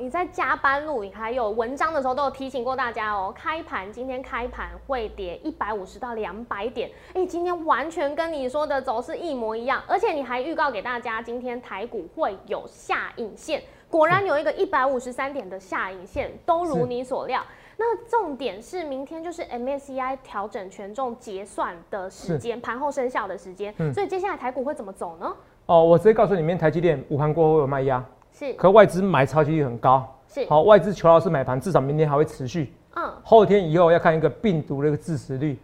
你在加班录影还有文章的时候都有提醒过大家哦，开盘今天开盘会跌一百五十到两百点，哎，今天完全跟你说的走势一模一样，而且你还预告给大家今天台股会有下影线，果然有一个一百五十三点的下影线，都如你所料。那重点是明天就是 MSCI 调整权重结算的时间，盘后生效的时间，所以接下来台股会怎么走呢？哦，我直接告诉你，明天台积电午盘过后有卖压，是，可外资买超几率很高，是，好，外资求老师买盘，至少明天还会持续，嗯，后天以后要看一个病毒的一个致死率。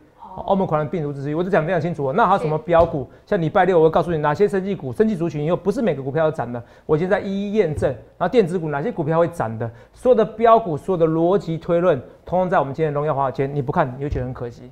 澳门款的病毒之一，我就讲非常清楚那还有什么标股？像礼拜六我会告诉你哪些升绩股、升绩族群，以后不是每个股票要涨的，我已经在一一验证。然后电子股哪些股票会涨的？所有的标股、所有的逻辑推论，通通在我们今天荣耀华尔街。你不看，你会觉得很可惜。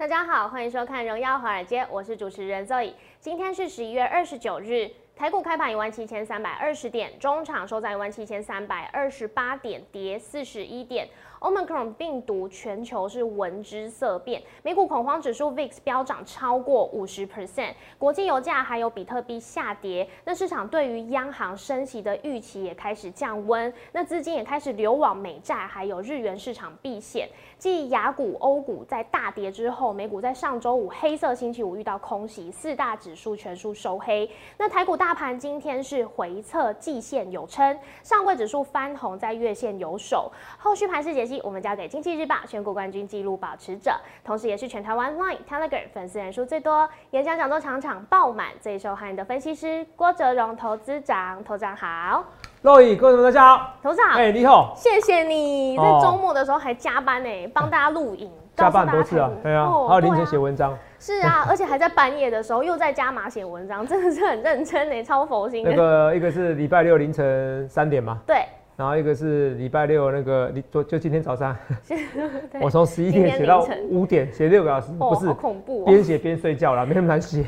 大家好，欢迎收看《荣耀华尔街》，我是主持人 Zoe。今天是十一月二十九日，台股开盘一万七千三百二十点，中场收在一万七千三百二十八点，跌四十一点。Omicron 病毒全球是闻之色变，美股恐慌指数 VIX 飙涨超过五十 percent，国际油价还有比特币下跌，那市场对于央行升息的预期也开始降温，那资金也开始流往美债还有日元市场避险。继雅股、欧股在大跌之后，美股在上周五黑色星期五遇到空袭，四大指数全数收黑。那台股大盘今天是回测季线有撑，上柜指数翻红，在月线有守。后续盘势解。我们交给经济日报选股冠军纪录保持者，同时也是全台湾 Line、Telegram 粉丝人数最多、演讲讲座场场爆满、最受欢迎的分析师郭哲荣投资长。投长好，洛伊，各位大家好，头长，哎，你好，谢谢你在周末的时候还加班呢，帮大家录影，加班多次啊，对啊，还有凌晨写文章，是啊，而且还在半夜的时候又在加码写文章，真的是很认真呢，超佛心。那个一个是礼拜六凌晨三点嘛，对。然后一个是礼拜六那个，你就就今天早上，我从十一点写到五点，写六个小时，不是。恐怖，边写边睡觉啦，没那么难写。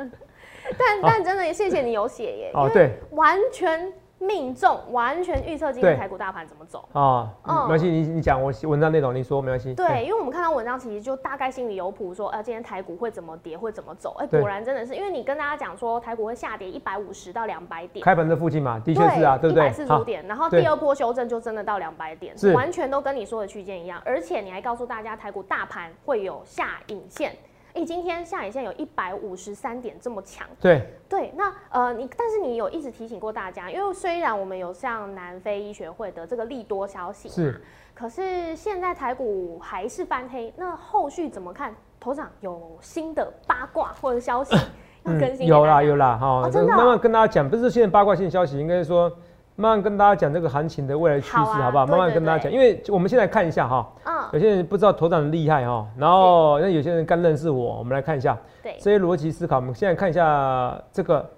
但但真的也谢谢你有写耶，哦对，完全。命中完全预测今天台股大盘怎么走啊？没关系，你你讲我文章内容，你说没关系。对，因为我们看到文章其实就大概心里有谱，说呃今天台股会怎么跌，会怎么走。哎，果然真的是，因为你跟大家讲说台股会下跌一百五十到两百点，开盘的附近嘛，的确是啊，对不对？一百四十五点，然后第二波修正就真的到两百点，完全都跟你说的区间一样，而且你还告诉大家台股大盘会有下影线。哎，今天下影线有一百五十三点这么强，对对，那呃，你但是你有一直提醒过大家，因为虽然我们有像南非医学会的这个利多消息，是，可是现在台股还是翻黑，那后续怎么看？头长有新的八卦或者消息 要更新？有啦有啦，哈，真的慢慢跟大家讲，不是现在八卦性消息，应该说。慢慢跟大家讲这个行情的未来趋势，好不好？慢慢跟大家讲，因为我们现在看一下哈，嗯，有些人不知道头长厉害哈，然后那有些人刚认识我，我们来看一下，对，这些逻辑思考，我们现在看一下这个，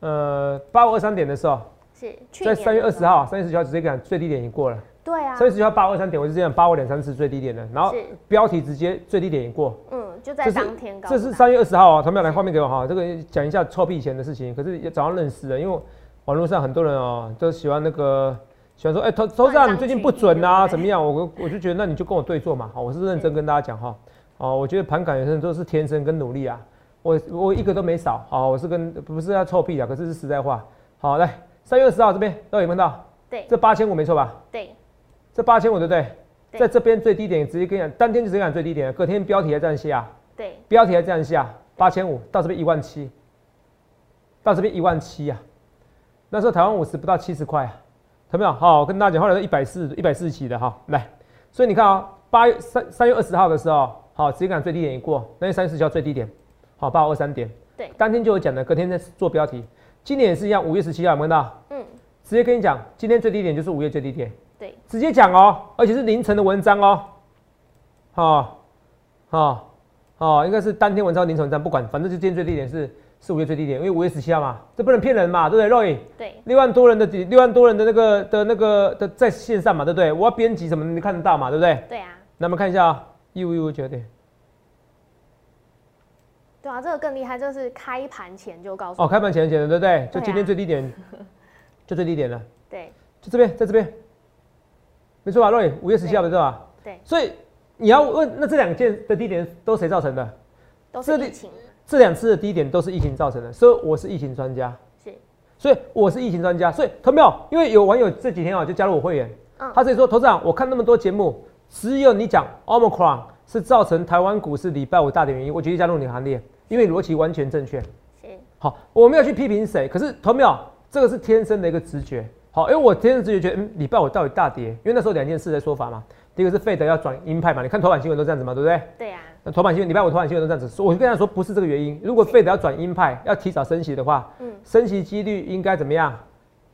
呃，八五二三点的时候，是在三月二十号，三月十九号直接讲最低点已经过了，对啊，三月十九号八五二三点，我是这样八五两三次最低点的，然后标题直接最低点已过，嗯，就在当天，这是三月二十号啊，他们要来画面给我哈，这个讲一下臭屁钱的事情，可是也早上认识了，因为。网络上很多人哦，都喜欢那个，喜欢说，哎，投投资啊，你最近不准啊，怎么样？我我就觉得，那你就跟我对坐嘛，好，我是认真跟大家讲哈，哦，我觉得盘感有些人都是天生跟努力啊，我我一个都没少，好，我是跟不是要臭屁啊，可是是实在话，好，来三月二十号这边都有看到，对，这八千五没错吧？对，这八千五对不对？在这边最低点直接跟你讲，当天就直接讲最低点，隔天标题还这样下，对，标题还这样下，八千五到这边一万七，到这边一万七啊。那时候台湾五十不到七十块啊，有没有？好，我跟大家讲，后来是一百四一百四十几的哈，来，所以你看啊，八月三三月二十号的时候，好，直接讲最低点一过，那三十叫最低点，好，八五二三点，对，当天就有讲的，隔天再做标题，今年也是一样，五月十七号有看到？嗯，直接跟你讲，今天最低点就是五月最低点，对，直接讲哦，而且是凌晨的文章哦，好，好，好，应该是当天文章凌晨文章，不管，反正就今天最低点是。是五月最低点，因为五月十七号嘛，这不能骗人嘛，对不对，Roy？对，六万多人的六万多人的那个的那个的在线上嘛，对不对？我要编辑什么，你看得到嘛，对不对？对啊。那我们看一下啊，一五一五九点。对啊，这个更厉害，这是开盘前就告诉哦，开盘前前的，对不对？就今天最低点，就最低点了，对就这边，在这边，没错吧？瑞，五月十七号，没错吧？对，所以你要问，那这两件的低点都谁造成的？都是疫情，这两次的低点都是疫情造成的，所以我是疫情专家，是所以我是疫情专家，所以投没有？因为有网友这几天啊就加入我会员，嗯他自己说，投资长，我看那么多节目，只有你讲 Omicron 是造成台湾股市礼拜五大的原因，我决定加入你行列，因为逻辑完全正确。是好，我没有去批评谁，可是投没有？这个是天生的一个直觉。好，因为我天生直觉觉得，嗯，礼拜五到底大跌，因为那时候两件事在说法嘛，第一个是费德要转鹰派嘛，你看头版新闻都这样子嘛，对不对？对啊，那头版新闻，礼拜五头版新闻都这样子，我就跟他说不是这个原因。如果费德要转鹰派，要提早升息的话，嗯升息几率应该怎么样？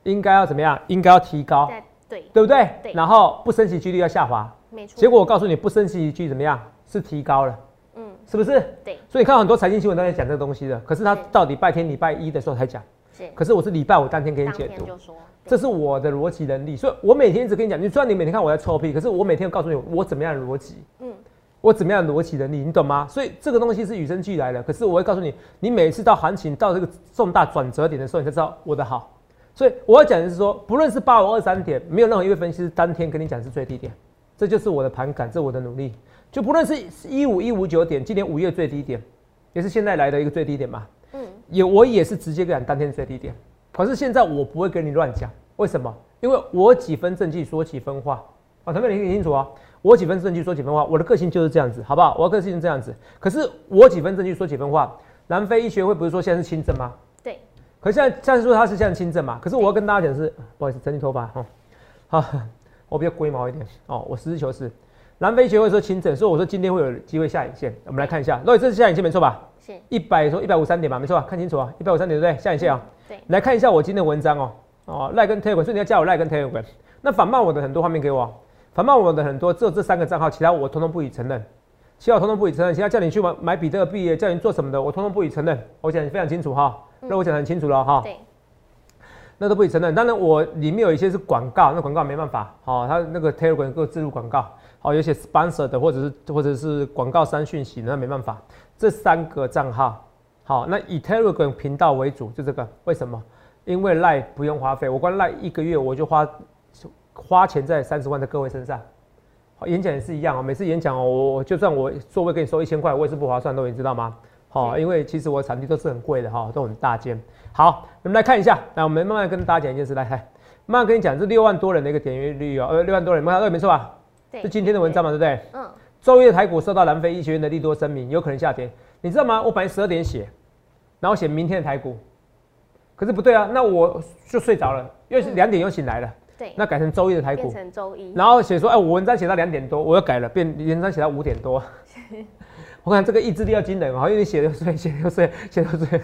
应该要怎么样？应该要提高，在对，对不对？对然后不升息几率要下滑，没错，结果我告诉你，不升息几率怎么样？是提高了，嗯是不是？对所以你看很多财经新闻都在讲这个东西的，可是他到礼拜天、礼拜一的时候才讲，是可是我是礼拜五当天给你解读。这是我的逻辑能力，所以我每天一直跟你讲，你虽然你每天看我在臭屁，可是我每天告诉你我怎么样的逻辑，嗯我怎么样的逻辑能力，你懂吗？所以这个东西是与生俱来的。可是我会告诉你，你每次到行情到这个重大转折点的时候，你才知道我的好。所以我要讲的是说，不论是八五二三点，没有任何一位分析师当天跟你讲是最低点，这就是我的盘感，这是我的努力。就不论是一五一五九点，今年五月最低点，也是现在来的一个最低点嘛。嗯也我也是直接跟你讲当天最低点，可是现在我不会跟你乱讲，为什么？因为我几分证据说几分话。啊，同学们你听清楚啊，我几分证据说几分话，我的个性就是这样子，好不好？我的个性是这样子，可是我几分证据说几分话，南非医学会不是说现在是轻症吗？对，可是现在现在说他是现在轻症嘛，可是我要跟大家讲的是，不好意思，整理头发哦，好，我比较龟毛一点。哦，我实事求是。南非医学会说清整，所以我说今天会有机会下影线，我们来看一下，若这是下影线没错吧？是，一百说一百五三点吧，没错吧？看清楚啊，一百五三点对不对？下影线啊、对，来看一下我今天的文章哦，哦，赖跟 Telegram，所以你要加我赖跟 Telegram。那反骂我的很多画面给我，反骂我的很多，只有这三个账号，其他我通通不予承认，其他我通通不予承认。其他叫你去买买比特币，叫你做什么的，我通通不予承认。我讲得非常清楚哈，那我讲得很清楚了哈，对，那都不予承认。当然我里面有一些是广告，那广告没办法，好、他那个 Telegram 给我植入广告，好、有些 sponsor 的或者是或者是广告商讯息，那没办法。这三个账号，好，那以 Telegram 频道为主，就这个，为什么？因为赖不用花费，我光赖一个月我就花花钱在三十万的各位身上。好，演讲也是一样哦，每次演讲哦，我我就算我座位给你收一千块，我也是不划算的，你知道吗？好，是因为其实我的场地都是很贵的哈，都很大间。好，我们来看一下，来，我们慢慢跟大家讲一件事，来，来，慢慢跟你讲，这六万多人的一个点阅率哦，呃，六万多人，没看到没错吧？对，是今天的文章嘛，对不对？嗯，周一的台股受到南非医学院的利多声明，有可能下跌。你知道吗？我本来十二点写，然后写明天的台股，可是不对啊，那我就睡着了，又是两点又醒来了，对，那改成周一的台变股，成周一，然后写说，哎，我文章写到两点多，我又改了，变文章写到五点多。我看这个意志力要惊人哦，因为你写又睡，写又睡，写又睡。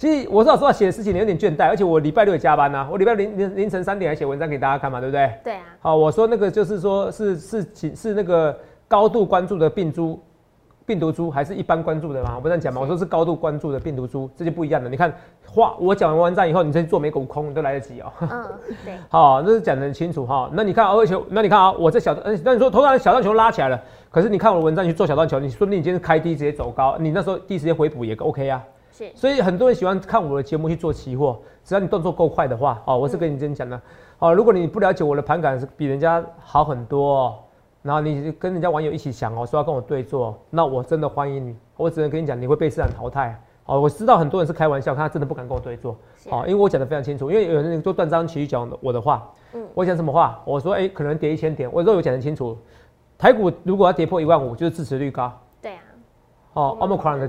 其实我说老实话，写的事情有点倦怠，而且我礼拜六也加班呐、我礼拜凌凌凌晨三点还写文章给大家看嘛，对不对？对啊，好，我说那个就是说是是是是那个高度关注的病株，病毒株还是一般关注的嘛？我不这样讲嘛，我说是高度关注的病毒株，这就不一样了。你看话我讲完文章以后，你再做美股空，你都来得及哦。嗯，对，好，那是讲得很清楚哈。那你看，而且那你看啊，我这小，呃那你说头上小段球拉起来了，可是你看我的文章你去做小段球，你说不定你今天开低直接走高，你那时候第一时间回补也 OK 啊。是，所以很多人喜欢看我的节目去做期货，只要你动作够快的话，哦，我是跟你这样讲的。哦，如果你不了解我的盘感是比人家好很多、哦，然后你跟人家网友一起想哦，说要跟我对坐，那我真的欢迎你。我只能跟你讲，你会被市场淘汰。哦，我知道很多人是开玩笑，他真的不敢跟我对做。是好、因为我讲的非常清楚，因为有人做断章取义讲我的话，嗯我讲什么话？我说，哎、可能跌一千点，我都有讲得清楚。台股如果要跌破一万五，就是支持率高。哦我们，Omicron 的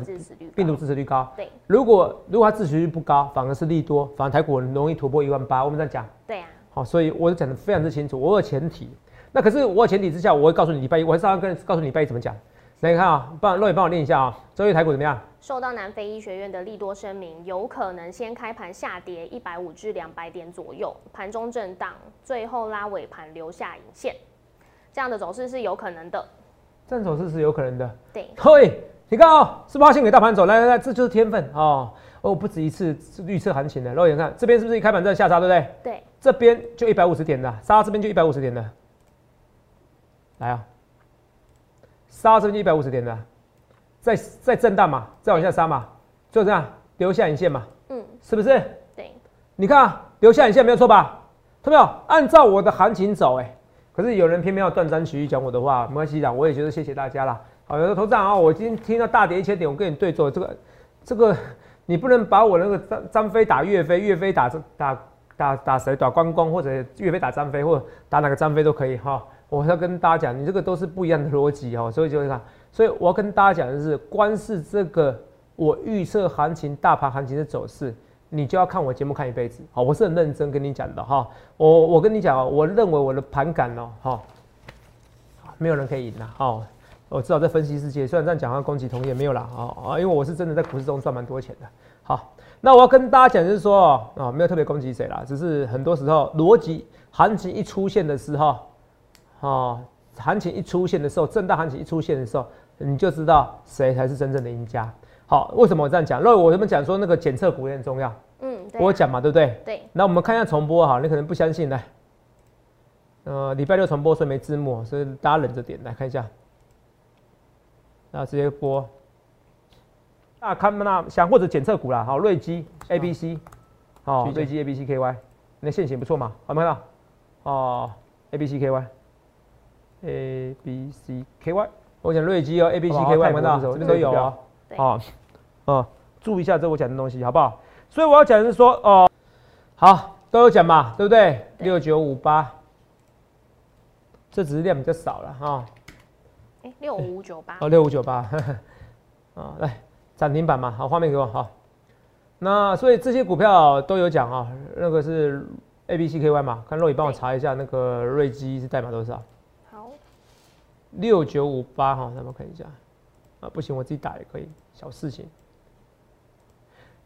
病毒支持率高。对如果如果它支持率不高，反而是利多，反而台股容易突破一万八。我们这样讲，对啊，好，所以我讲的非常之清楚，我有前提。那可是我有前提之下，我会告诉你礼拜一，我还是要跟告诉你礼拜一怎么讲。来你看啊，帮若雨帮我念一下啊，周一台股怎么样？受到南非医学院的利多声明，有可能先开盘下跌一百五至两百点左右，盘中震荡，最后拉尾盘留下影线，这样的走势是有可能的。这样走势是有可能的。对，嘿，你看哦，是不是先给大盘走？来来来，这就是天分哦。哦，不止一次预测行情的。肉眼看这边是不是一开盘在下杀，对不对？对，这边就一百五十点的，杀到这边就一百五十点的。来啊，杀到这边就一百五十点的，再再震荡嘛，再往下杀嘛，就这样留下影线嘛，嗯，是不是？对，你看啊留下影线没有错吧？看到没有？按照我的行情走、哎，可是有人偏偏要断章取义讲我的话，没关系的，我也觉得谢谢大家啦。好，有的头长啊，我今天听到大跌一千点，我跟你对坐，这个这个你不能把我那个张张飞打岳飞，岳飞打打打打谁打关公，或者岳飞打张飞，或打哪个张飞都可以哈。我要跟大家讲，你这个都是不一样的逻辑哈，所以就是看，所以我要跟大家讲的是，光是这个我预测行情、大盘行情的走势，你就要看我节目看一辈子。好，我是很认真跟你讲的哈。我我跟你讲，我认为我的盘感哦，哈，没有人可以赢的哈。我知道在分析世界，虽然这样讲话攻击同业没有啦，啊啊，因为我是真的在股市中赚蛮多钱的。好，那我要跟大家讲就是说，啊，没有特别攻击谁啦，只是很多时候逻辑行情一出现的时候，啊，行情一出现的时候，震荡行情一出现的时候，你就知道谁才是真正的赢家。好，为什么我这样讲？因为我这么讲说那个检测股也很重要，嗯，啊我讲嘛，对不对？对，那我们看一下重播哈，你可能不相信，来，呃，礼拜六重播，所以没字幕，所以大家忍着点来看一下，那直接播。那看那想或者检测股啦，好，瑞基 A B C，好，举瑞基 A B C K Y，你的线型不错嘛，好没有看到？哦，A B C K Y，A B C K Y，我讲瑞基哦，A B C K Y 有没有看到？这边都有这个哦。好，哦，注意一下这我讲的东西，好不好？所以我要讲的是说，哦，好，都有讲嘛，对不对？对六九五八，这只是量比较少了哈。哎，六五九八，哦，六五九八，啊，来涨停板嘛，好，画面给我好。那所以这些股票都有讲啊，那个是 A B C K Y 嘛，看肉宇帮我查一下那个瑞基是代码多少？好，六九五八哈，咱们看一下。啊，不行，我自己打也可以，小事情。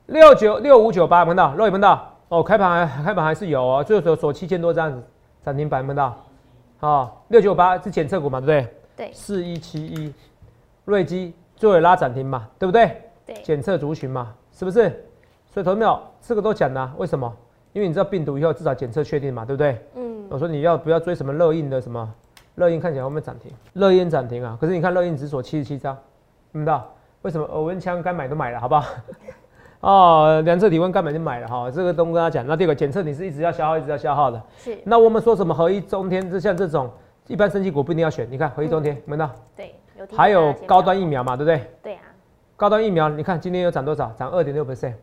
六九六五九八，有没有看到？肉有没有到？哦，开盘还开盘还是有哦，最后锁七千多这样子，涨停板有没有看到？好，六九八是检测股嘛，对不对？对四一七一，瑞基最后拉涨停嘛，对不对？对，检测族群嘛，是不是？所以投没有这个都讲了、啊为什么？因为你知道病毒以后至少检测确定嘛，对不对？嗯，我说你要不要追什么热印的什么？热印看起来会不会涨停？热印涨停啊，可是你看热印只锁七十七张，听不到？为什么？耳温枪该买都买了，好不好？哦，量测体温该买就买了哈，这个都跟他讲。那第二个检测你是一直要消耗，一直要消耗的。是，那我们说什么合一中天，就像这种一般升级股不一定要选。你看合一中天，有没到？对，有还有高端疫苗嘛，对不对？对啊，高端疫苗，你看今天又涨多少？涨二点六 percent。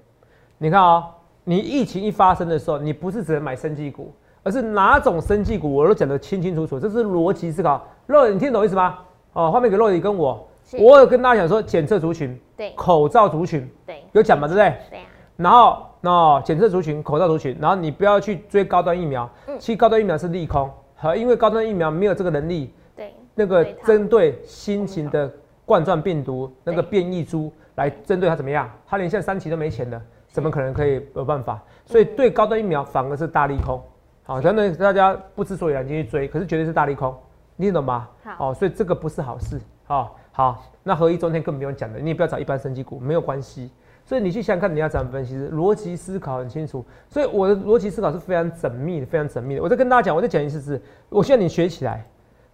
你看啊、你疫情一发生的时候，你不是只能买生技股，而是哪种生技股我都讲得清清楚楚，这是逻辑思考。肉，你听懂意思吗？哦，画面给肉里跟我，我有跟大家讲说检测族群、对口罩族群对有讲嘛，对不对？对啊，然后那检测族群、口罩族群，然后你不要去追高端疫苗，嗯其实高端疫苗是利空，好，因为高端疫苗没有这个能力，对那个针对新型的冠状病毒那个对变异株来针对它怎么样？它连现在三期都没钱了，怎么可能可以有办法？所以对高端疫苗反而是大利空。好，真的大家不知所以然进去追，可是绝对是大利空，你懂吗？好哦，所以这个不是好事。好，好，那合一中天更不用讲了，你也不要找一般升级股，没有关系。所以你去想想看，你要怎么分析，逻辑思考很清楚。所以我的逻辑思考是非常缜密的，非常缜密的。我再跟大家讲，我再讲一次是，我希望你学起来。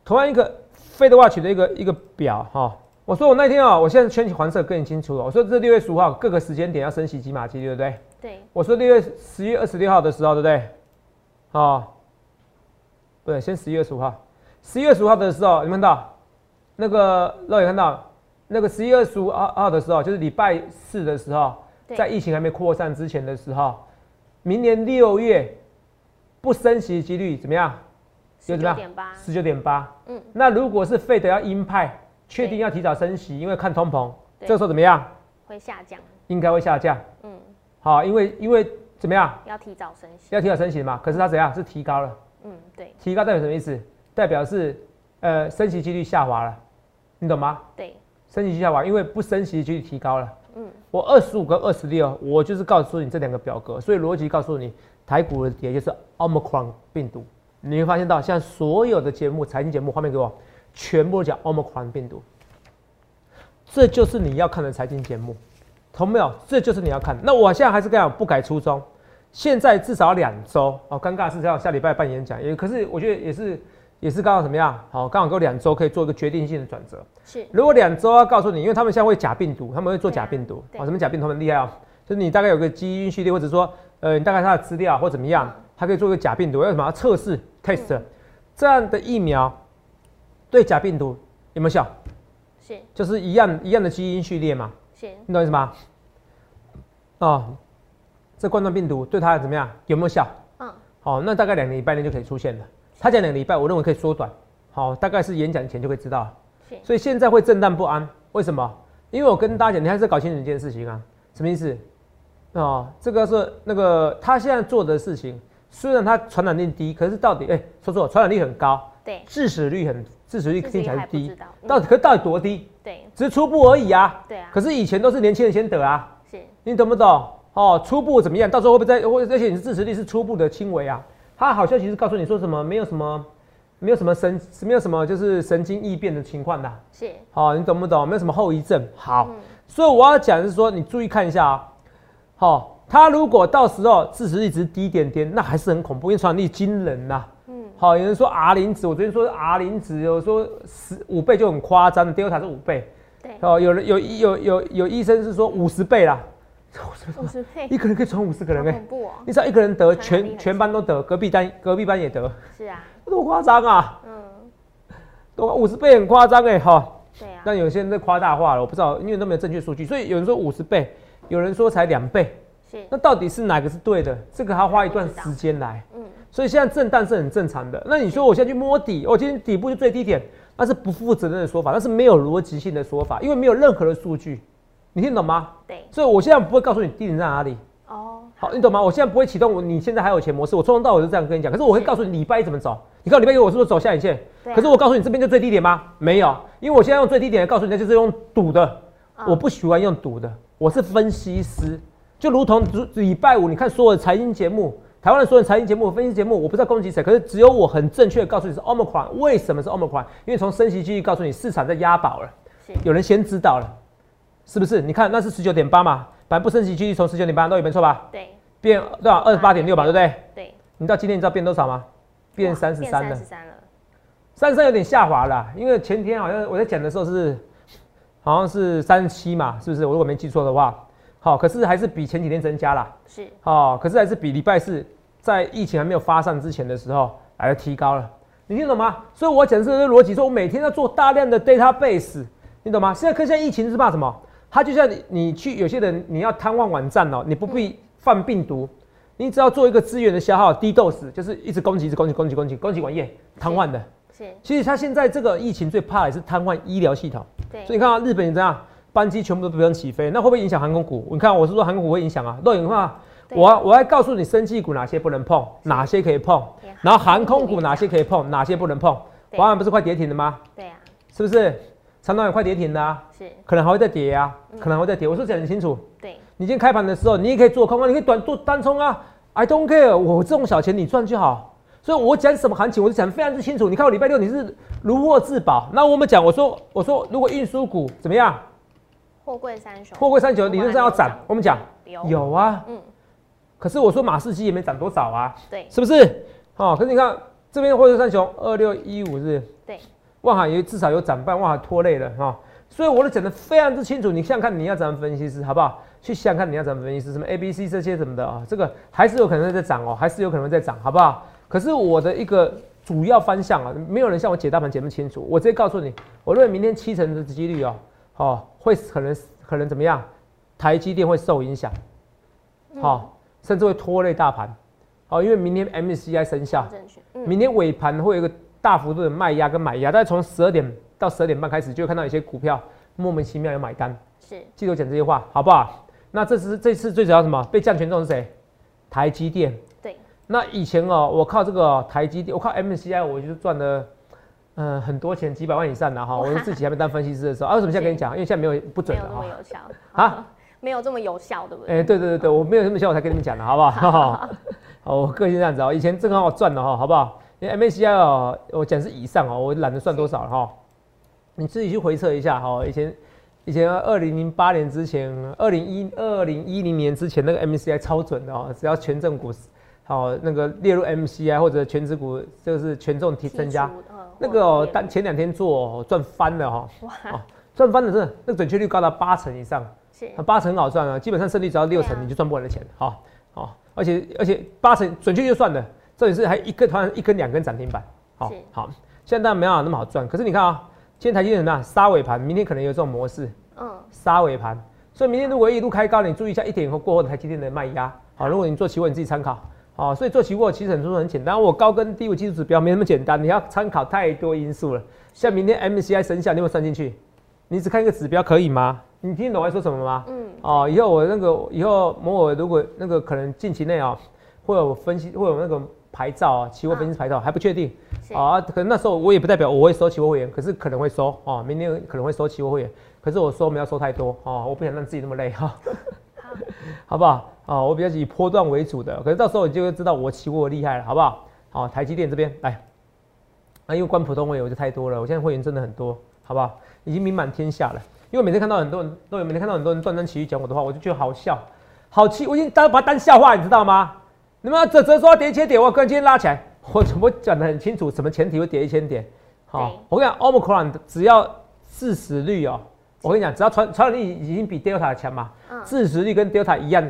同样一个 Fed Watch 的一个一个表哈、我说我那天啊、我现在圈起黄色更清楚了。我说这六月十五号各个时间点要升息几码几率，对不对？对我说六月十月二十六号的时候，对不对？啊、不对，先十一月十五号，十一月十五号的时候，你们看到那个肉眼看到那个十一月十五号号的时候，就是礼拜四的时候，在疫情还没扩散之前的时候，明年六月不升息的几率怎么样？十有怎么样九点八，十九点八。嗯，那如果是费德要鹰派，确定要提早升息，因为看通膨，对这个时候怎么样？会下降，应该会下降。嗯，好，因为因为怎么样？要提早升息，要提早升息嘛？可是它怎样？是提高了。嗯，对提高代表什么意思？代表是呃升息几率下滑了，你懂吗？对，升息下滑，因为不升息几率提高了。嗯，我二十五跟二十六，我就是告诉你这两个表格，所以逻辑告诉你，台股的跌就是 Omicron 病毒。你会发现到，现在所有的节目，财经节目画面给我，全部都讲 Omicron 病毒，这就是你要看的财经节目，同没有？这就是你要看。那我现在还是这样，不改初衷。现在至少两周哦，尴尬是要下礼拜办演讲，也可是我觉得也是也是刚好怎么样？好，刚好够两周可以做一个决定性的转折。是，如果两周要告诉你，因为他们现在会假病毒，他们会做假病毒对啊啊，什么假病毒很厉害啊，就是你大概有个基因序列，或者说呃，你大概它的资料或怎么样，它可以做一个假病毒，要什么测试 test，这样的疫苗对假病毒有没有效？是就是一样一样的基因序列嘛，是你懂意思吗？哦，这冠状病毒对它怎么样？有没有效？嗯好、那大概两个礼拜内就可以出现了。他讲两个礼拜，我认为可以缩短。好、大概是演讲前就可以知道。所以现在会震荡不安，为什么？因为我跟大家讲，你还是要搞清楚一件事情啊，什么意思？哦，这个是那个他现在做的事情，虽然他传染力低，可是到底哎、说错，传染力很高，对，致死率很致死率听起来是低到底可到底多低？对只是初步而已啊。对啊，可是以前都是年轻人先得啊，是你懂不懂？哦，初步怎么样？到时候会不会再？或而且你的致死率是初步的轻微啊。他好消息是告诉你说什么？没有什么，没有什么神，没有什么就是神经异变的情况的。是，好、你懂不懂？没有什么后遗症。好，嗯所以我要讲的是说，你注意看一下啊。好、他如果到时候致死率只是低一点点，那还是很恐怖，因为传染力惊人呐、嗯好，有人说 R 零值，我昨天说 R 零值，有说十五倍就很夸张的，Delta 是五倍。对，哦，有人有有有有医生是说五十倍啦，五十倍，一个人可以传五十个人哎、好恐怖哦，你只要一个人得，全全班都得，隔壁班隔壁班也得，是啊，多夸张啊！嗯，多五十倍很夸张哎哈。对啊，但有些人在夸大化了，我不知道，因为都没有正确数据，所以有人说五十倍，有人说才两倍，是，那到底是哪个是对的？这个还要花一段时间来。嗯，所以现在震荡是很正常的。那你说我现在去摸底，我、今天底部就最低点，那是不负责任的说法，那是没有逻辑性的说法，因为没有任何的数据，你听懂吗？对，所以我现在不会告诉你地点在哪里。哦，好，你懂吗？我现在不会启动我你现在还有钱模式，我从头到尾都这样跟你讲。可是我会告诉你礼拜一怎么走。你看礼拜一我是不是走下影线？可是我告诉你这边就最低点吗？没有，因为我现在用最低点来告诉你，那就是用赌的。嗯我不喜欢用赌的，我是分析师，就如同礼拜五你看所有的财经节目，台湾的所有的财经节目、分析节目，我不知道攻击谁，可是只有我很正确的告诉你是 Omicron，为什么是 Omicron？因为从升息继续告诉你市场在押宝了，有人先知道了，是不是？你看那是十九点八嘛，本来不升息继续从十九点八都有没错吧？对，变多少？二十八点六吧，对不对？对，你到今天你知道变多少吗？变三十三了三十，三了，三十三有点下滑了，因为前天好像我在讲的时候是好像是三十七嘛，是不是？我如果没记错的话，好，可是还是比前几天增加了，是，好，可是还是比礼拜四在疫情还没有发散之前的时候来的提高了，你听懂吗？所以我讲这个逻辑，说我每天要做大量的 database，你懂吗？现在看现在疫情是怕什么？它就像你你去有些人你要瘫痪网站哦，你不必犯病毒，你只要做一个资源的消耗低 dose，就是一直攻击，一直攻击，攻击，攻击，攻击网页瘫痪的。是，其实他现在这个疫情最怕的是瘫痪医疗系统，所以，你看啊日本也这样，班机全部都不用起飞，那会不会影响航空股？你看我是说航空股会影响啊，若影的话，对我我还告诉你，生技股哪些不能碰，哪些可以碰，然后航空股哪些可以碰，哪些不能碰。对华安不是快跌停了吗？对啊，是不是？长岛也快跌停了、啊，是，可能还会再跌啊，嗯。可能还会再跌。我说讲得很清楚，对，你今天开盘的时候，你也可以做空啊，你可以短做单冲啊，I don't care，我这种小钱你赚就好。所以我讲什么行情，我就讲得非常之清楚。你看我礼拜六你是如获至宝，那我们讲，我说我说如果运输股怎么样，货柜三雄，货柜三雄理论上要涨，我们讲有，有啊，嗯，可是我说马士基也没涨多少啊，对，是不是？哦，可是你看这边货柜三雄二六一五是，对，万海也至少有涨半，万海拖累了哈、哦，所以我都讲得非常之清楚。你想想看你要怎么分析师好不好？去想想看你要怎么分析师，什么 A、B、C 这些什么的啊、这个还是有可能会在涨哦，还是有可能会在涨，好不好？可是我的一个主要方向啊，没有人像我解大盘解那么清楚。我直接告诉你，我认为明天七成的几率哦，哦会可能可能怎么样？台积电会受影响，好、甚至会拖累大盘，好、因为明天 MSCI 生效，嗯，明天尾盘会有一个大幅度的卖压跟买压，但是从十二点到十二点半开始，就会看到一些股票莫名其妙有买单。是，记得我讲这些话，好不好？那这次这次最主要什么？被降权重是谁？台积电。对，那以前哦，我靠这个台积电，我靠 MSCI，我就赚了。嗯，很多钱，几百万以上的哈。哇我自己还没当分析师的时候，啊，为什么现在跟你讲？因为现在没有不准了哈没有那么。有效啊，没有这么有效，对不哎、对？对对对对，我没有这么效，我才跟你们讲的，好不好？好，我个性这样子哦，以前正很好赚的哈，好不好？因为 MACI 哦，我讲是以上哦，我懒得算多少了哈。你自己去回测一下哈，以前以前二零零八年之前，二零一二零一零年之前那个 MACI 超准的哦，只要权重股好那个列入 MCI 或者全指股，这个是权重提增加那个单前两天做哦赚翻了哈，哇。哦赚翻了真的，那个准确率高达八成以上，八成很好赚啊，基本上胜率只要六成啊。你就赚不完的钱，好，好，而且而且八成准确就算了，重点是还一根突然一根两根涨停板，好是好，现在当然没办法那么好赚，可是你看啊，今天台积电怎么样？杀尾盘，明天可能有这种模式，嗯杀尾盘，所以明天如果一路开高，你注意一下一点以后过后的台积电的卖压。好，如果你做期货，你自己参考。好，所以做期货其实很多很简单，我高跟低位技术指标没那么简单，你要参考太多因素了。像明天 MCI 生效，你有没有算进去？你只看一个指标可以吗？你听懂我在说什么吗？嗯哦，以后我那个以后某某如果那个可能近期内啊、会有分析，会有那个牌照啊，期货分析牌照、还不确定是啊，可能那时候我也不代表我会收期货会员，可是可能会收哦，明天可能会收期货会员，可是我收没有收太多哦，我不想让自己那么累哈。好好不好？啊、我比较以波段为主的，可是到时候你就会知道我期货厉害了，好不好？好、台积电这边来，啊，因为关普通会员我就太多了，我现在会员真的很多，好不好？已经名满天下了。因为每天看到很多人都有，每天看到很多人断章取义讲我的话，我就觉得好笑，好气，我已经当把它当笑话，你知道吗？你们泽泽说要跌一千点，我跟今天拉起来，我我讲的很清楚，什么前提会跌一千点？好、我跟你讲，Omicron 只要致死率哦，我跟你讲，只要传传染力已经比 Delta 强嘛，嗯致死率跟 Delta 一样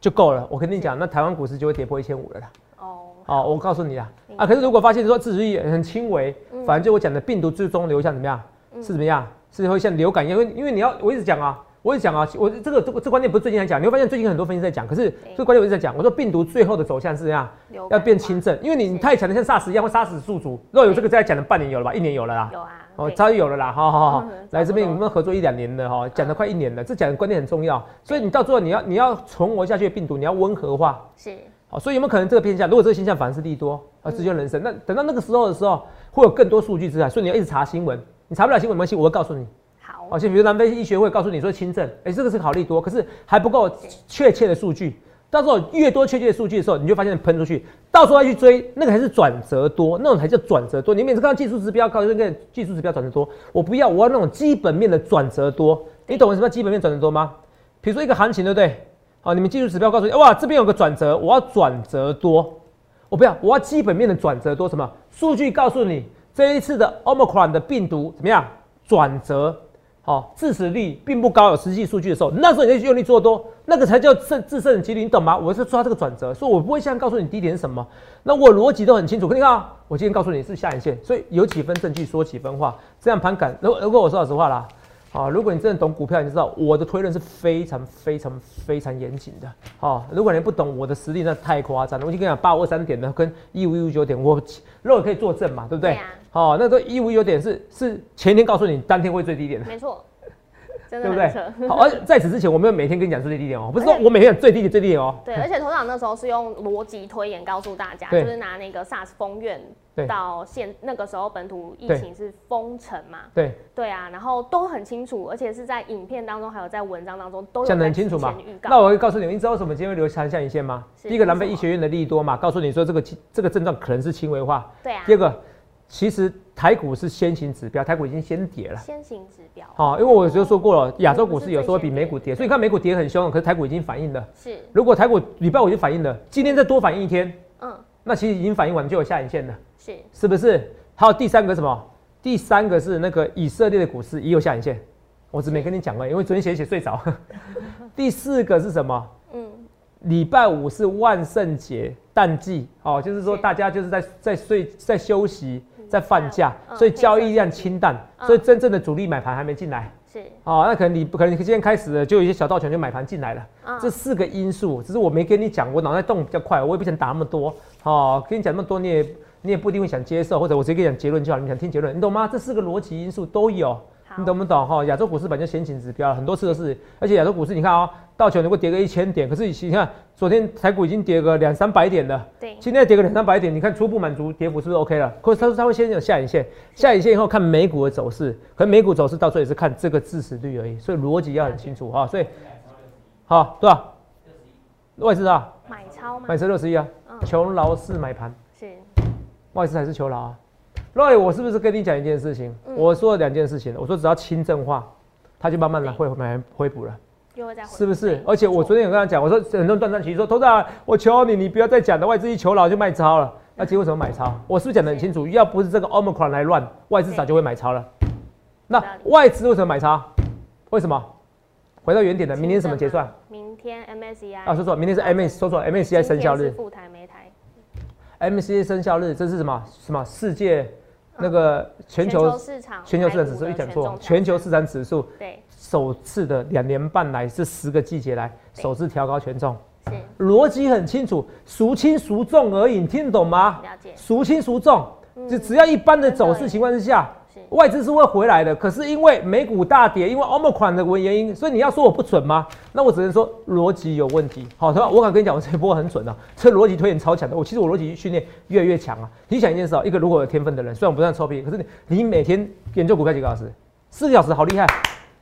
就够了。我跟你讲，那台湾股市就会跌破一千五了啦。哦好，我告诉你啊，啊，可是如果发现说致死率很轻微，嗯反正就我讲的病毒最终流向怎么样，是怎么样，是会像流感一样，因为因为你要我一直讲啊。我一直讲啊，我这个这个这观点不是最近才讲，你会发现最近很多分析在讲，可是这个观点我一直在讲，我说病毒最后的走向是这样，要变轻症，因为你太强的像 SARS 一样会杀死宿主，若有这个在讲了半年有了吧，一年有了啦，有啊哦，对。早就有了啦，好好好嗯，来这边我们合作一两年了哈，讲了快一年了，这讲的观念很重要，所以你到最后你要你要存活下去的病毒，你要温和化，是。好，所以有没有可能这个偏向？如果这个现象反而是利多，啊，自救人生，那等到那个时候的时候，会有更多数据之来，所以你要一直查新闻，你查不了新闻没关系，我会告诉你，好好，像比如南非医学会告诉你说轻症，哎、这个是好利多，可是还不够确切的数据。到时候越多确切的数据的时候，你就发现喷出去，到时候再去追，那个才是转折多，那种才叫转折多。你每次看到技术指标，告诉那个技术指标转折多，我不要，我要那种基本面的转折多。你懂什么叫基本面转折多吗？比如说一个行情，对不对？好，你们技术指标告诉你，哇，这边有个转折，我要转折多。我不要，我要基本面的转折多什么？数据告诉你这一次的 Omicron 的病毒怎么样？转折，好、致死率并不高，有实际数据的时候，那时候你就用力做多，那个才叫胜制胜的几率，你懂吗？我是抓这个转折，所以我不会现在告诉你低点是什么，那我逻辑都很清楚。可你看啊，我今天告诉你是下影线，所以有几分证据说几分话，这样盘感。如果如果我说老实话啦，啊，如果你真的懂股票，你就知道我的推论是非常非常非常严谨的。哦，如果你不懂我的实力，那太夸张了。我已经跟你讲八五二三点的跟一五一五九点，我肉也可以作证嘛，对不对？哦，那个一五一九点是是前天告诉你当天会最低点的。没错，真对不对？好，而在此之前，我没有每天跟你讲最低点哦，不是说我每天讲最低点最低点哦。对，而且头长那时候是用逻辑推演告诉大家，就是拿那个 SARS 封院到现那个时候本土疫情是封城嘛，对，对啊，然后都很清楚，而且是在影片当中还有在文章当中都有讲得很清楚嘛那我会告诉你，你知道为什么今天会留长下影线吗？第一个，南非为什么医学院的利多嘛，告诉你说这个这个症状可能是轻微化。对啊第，二个，其实台股是先行指标，台股已经先跌了。先行指标好、因为我就说过了，亚洲股市有时候比美股跌，所以你看美股跌很凶，可是台股已经反应了。是如果台股礼拜五就反应了，今天再多反应一天，嗯那其实已经反应完就有下影线了，是是不是？还有第三个什么？第三个是那个以色列的股市也有下影线，我只没跟你讲而已，因为昨天写一写睡着。第四个是什么？嗯礼拜五是万圣节淡季哦，就是说大家就是在在睡在休息在放假，嗯所以交易量清淡，嗯所以真正的主力买盘还没进来。是哦，那可能你可能你今天开始了，就有一些小道权就买盘进来了。嗯这四个因素，只是我没跟你讲，我脑袋动比较快，我也不想打那么多。哦，跟你讲那么多，你也你也不一定会想接受，或者我直接跟你讲结论就好，你想听结论，你懂吗？这四个逻辑因素都有。好你懂不懂哈？亚洲股市本来就先行指标，很多次都是，而且亚洲股市你看哦，道琼能够跌个一千点，可是你看昨天台股已经跌个两三百点了，对今天跌个两三百点，你看初步满足跌幅是不是 OK 了？可是他说他会先有下影线，下影线以后看美股的走势，可是美股走势到最后也是看这个致死率而已，所以逻辑要很清楚哈。所以好对吧？外资啊，买超吗买？超六十一啊，嗯求劳是买盘，是外资还是求劳啊？Roy，我是不是跟你讲一件事情？嗯我说了两件事情，我说只要轻症化，它就慢慢的会买恢复了。是不是？而且我昨天有跟他讲，我说很多人断章取义说，头长，我求你，你不要再讲了，外资一求饶就卖超了。那结果为什么买超？我是不是讲得很清楚？要不是这个 Omicron 来乱，外资早就会买超了。那外资为什么买超？为什么？回到原点的，明天什么结算？？明天 MSCI 啊，说错，明天是 MS，说错，MSCI 生效日副台没台，，MSCI 生效日，这是什么？什么世界那个全球市场全球市场指数一点错，全球市场指数对。首次的两年半来这十个季节来首次调高权重，是。逻辑很清楚，孰轻孰重而已，你听得懂吗？了解。孰轻孰重，就只要一般的走势情况之下，是外资是会回来的。可是因为美股大跌，因为 Omicron 的原因，所以你要说我不准吗？那我只能说逻辑有问题。好，对吧？我敢跟你讲，我这波很准啊，这逻辑推演超强的。我其实我逻辑训练越来越强啊。你想一件事啊，一个如果有天分的人，虽然我不算臭屁，可是你你每天研究股票几个小时？四个小时，好厉害！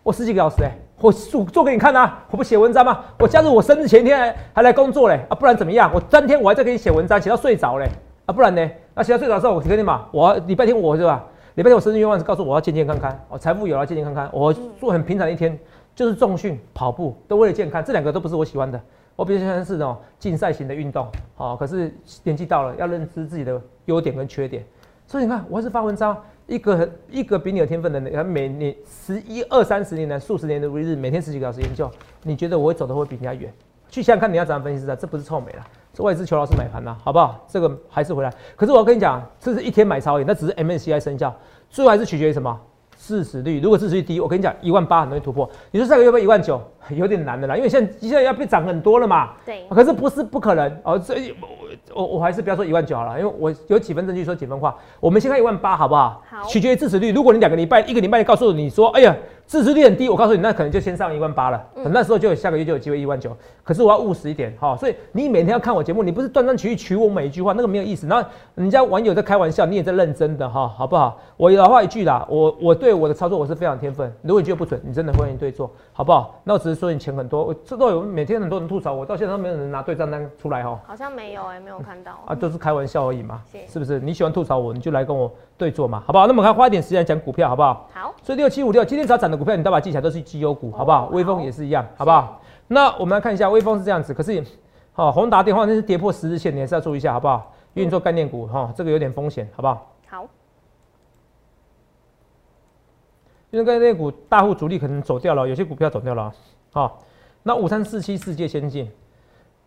我十几个小时哎、我做做给你看啊！我不写文章吗？我加入我生日前一天还还来工作嘞啊！不然怎么样？我当天我还在给你写文章，写到睡着嘞啊！不然呢？那写到睡着之后，我跟你讲，我礼拜天我是吧？礼拜天我生日愿望是告诉我要健健康康，哦，财富有了健健康康。我做很平常的一天，就是重训、跑步，都为了健康。这两个都不是我喜欢的，我比较喜欢是那种竞赛型的运动。好、可是年纪到了，要认知自己的优点跟缺点。所以你看，我还是发文章，一个很一个比你有天分的人，他每年十一二三十年来数十年的如一日，每天十几个小时研究，你觉得我会走的会比人家远？去想想看，你要怎样分析师啊？这不是臭美啦，这外资求老师买盘啦，好不好？这个还是回来。可是我要跟你讲，这是一天买超而已，那只是 MSCI 生效，最后还是取决于什么？市值率，如果市值率低，我跟你讲，一万八很容易突破。你说下个月要不要一万九？有点难的啦，因为现在现在要被涨很多了嘛。对可是不是不可能哦，这我我我还是不要说一万九好了，因为我有几分证据说几分话。我们先看一万八好不好？好取决于致死率。如果你两个礼拜一个礼拜告诉你说，哎呀，支持率很低，我告诉你，那可能就先上一万八了，等那时候就有下个月就有机会一万九。可是我要务实一点哈、所以你每天要看我节目，你不是断章取义取我每一句话，那个没有意思。然后人家网友在开玩笑，你也在认真的哈、好不好？我老话一句啦，我我对我的操作我是非常天分。如果你觉得不准，你真的欢迎对做，好不好？那我只是说你钱很多，我这都有每天很多人吐槽我，到现在都没有人拿对账单出来哈、好像没有哎，没有看到啊，都是开玩笑而已嘛，是是不是？你喜欢吐槽我，你就来跟我对做嘛，好不好？那么我们花一点时间讲股票，好不好？好，所以六七五六今天只要涨的股票，你都把它记起来，都是绩优股，好不好？好微风也是一样，好不好？那我们来看一下，微风是这样子，可是，好、宏达电话那是跌破十日线，你还是要注意一下，好不好？因为你做概念股，哈、这个有点风险，好不好？好，因为概念股大户主力可能走掉了，有些股票走掉了啊。好、那五三四七世界先进，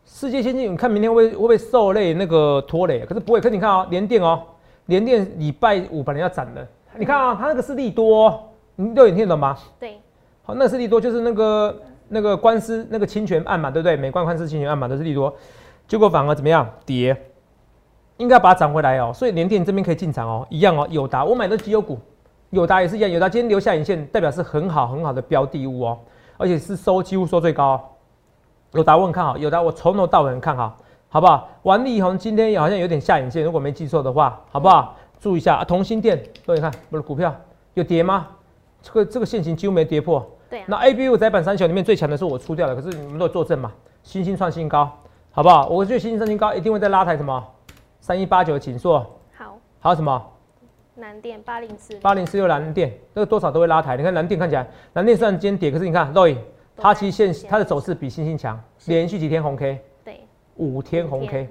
世界先进，你看明天会会不会受累那个拖累？可是不会，可是你看啊、联电哦，联电礼拜五本来要涨的，你看啊、它那个是利多、哦，你六眼听得懂吗？对，好，那是利多，就是那个那个官司那个侵权案嘛，对不对？美冠官司侵权案嘛，都是利多，结果反而怎么样？跌，应该把它涨回来哦。所以联电这边可以进场哦，一样哦。友达我买的绩优股，友达也是一样，友达今天留下影线，代表是很好很好的标的物哦，而且是收几乎收最高、哦。友达我很看好，友达我从头到尾很看好，好不好？王力宏今天也好像有点下影线，如果没记错的话，好不好？注意一下，啊、同心店，各位看我的股票有跌吗？这个这个线型几乎没跌破。对啊，那 A B U 窄板三雄里面最强的是我出掉了，可是你们都有作证嘛？新兴创新高，好不好？我觉得新兴创新高一定会再拉抬什么？三一八九的锦硕，好，还有什么南电八零四八零四六蓝电，这个多少都会拉抬。你看蓝电看起来，蓝电虽然今天跌，可是你看 Roy，它其实线它的走势比星星强，连续几天红 K，对，五天红 K，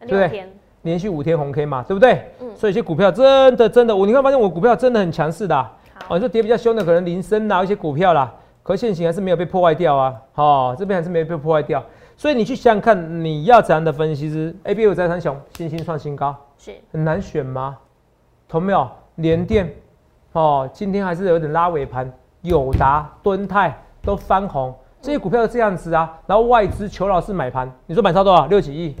对。不对，连续五天红 K 嘛，对不对？嗯。所以一些股票真的真的，我你看发现我股票真的很强势的啊、好。哦，你说跌比较凶的可能林森啦，一些股票啦，可现行还是没有被破坏掉啊，哦，这边还是没有被破坏掉，所以你去想想看，你要怎样的分析师？A B 五在三雄，新兴创新高，是。很难选吗？同没有？联电，哦，今天还是有点拉尾盘，友达、敦泰都翻红，这些股票是这样子啊，然后外资求老师买盘，你说买超多少？六几亿，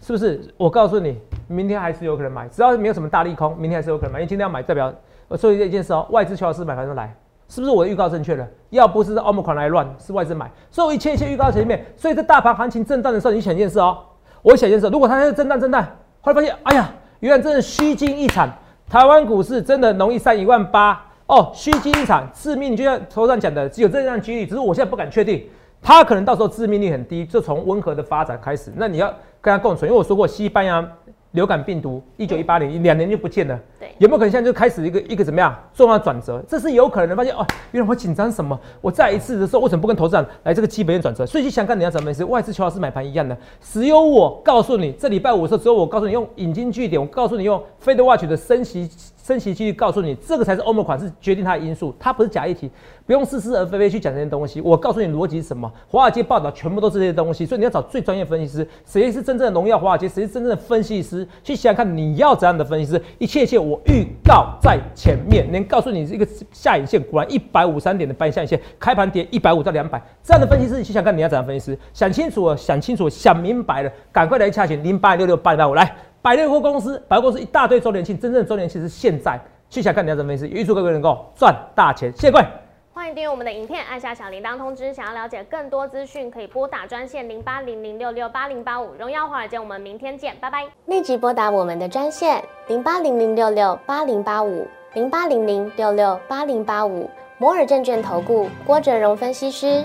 是不是？我告诉你，明天还是有可能买，只要没有什么大利空，明天还是有可能买，因为今天要买代表我说一件事哦，外资求老师买盘就来，是不是我的预告正确了？要不是欧盟款来乱，是外资买，所以我一切一切预告前面，所以在大盘行情震荡的时候，你想一件事哦，我想一件事，如果它在震荡震荡，后来发现，哎呀，原来真的虚惊一场，台湾股市真的容易上一万八哦，虚惊一场，致命，就像头上讲的，只有这样的几率，只是我现在不敢确定，它可能到时候致命率很低，就从温和的发展开始，那你要跟它共存，因为我说过，西班牙流感病毒，一九一八年两年就不见了。对，有没有可能现在就开始一个一个怎么样重要转折？这是有可能的。发现哦，原来我紧张什么？我再一次的时候，为什么不跟投资人来这个基本面转折？所以去想看你要怎么是外资邱老师买盘一样的，只有我告诉你，这礼拜五的时候，只有我告诉你用引经据典，我告诉你用 Fed Watch 的升息。升息几率告诉你，这个才是欧盟款是决定它的因素，它不是假议题，不用似是而非非去讲这些东西。我告诉你逻辑是什么，华尔街报道全部都是这些东西，所以你要找最专业分析师，谁是真正的荣耀华尔街，谁是真正的分析师，去想想看你要怎样的分析师，一切一切我预告在前面，能告诉你一个下影线，果然一百五三点的半下影线，开盘跌一百五到两百，这样的分析师，你去想看你要怎样分析师，想清楚了，想清楚，想明白了，赶快来洽询零八六六八零八五来。百乐货公司，百货公司一大堆周年庆，真正的周年庆是现在。去想看你要怎么分析，预祝各位能够赚大钱。谢谢各位，欢迎订阅我们的影片，按下小铃铛通知。想要了解更多资讯，可以拨打专线零八零零六六八零八五。荣耀华尔街，我们明天见，拜拜。立即拨打我们的专线零八零零六六八零八五零八零零六六八零八五摩尔证券投顾郭哲荣分析师。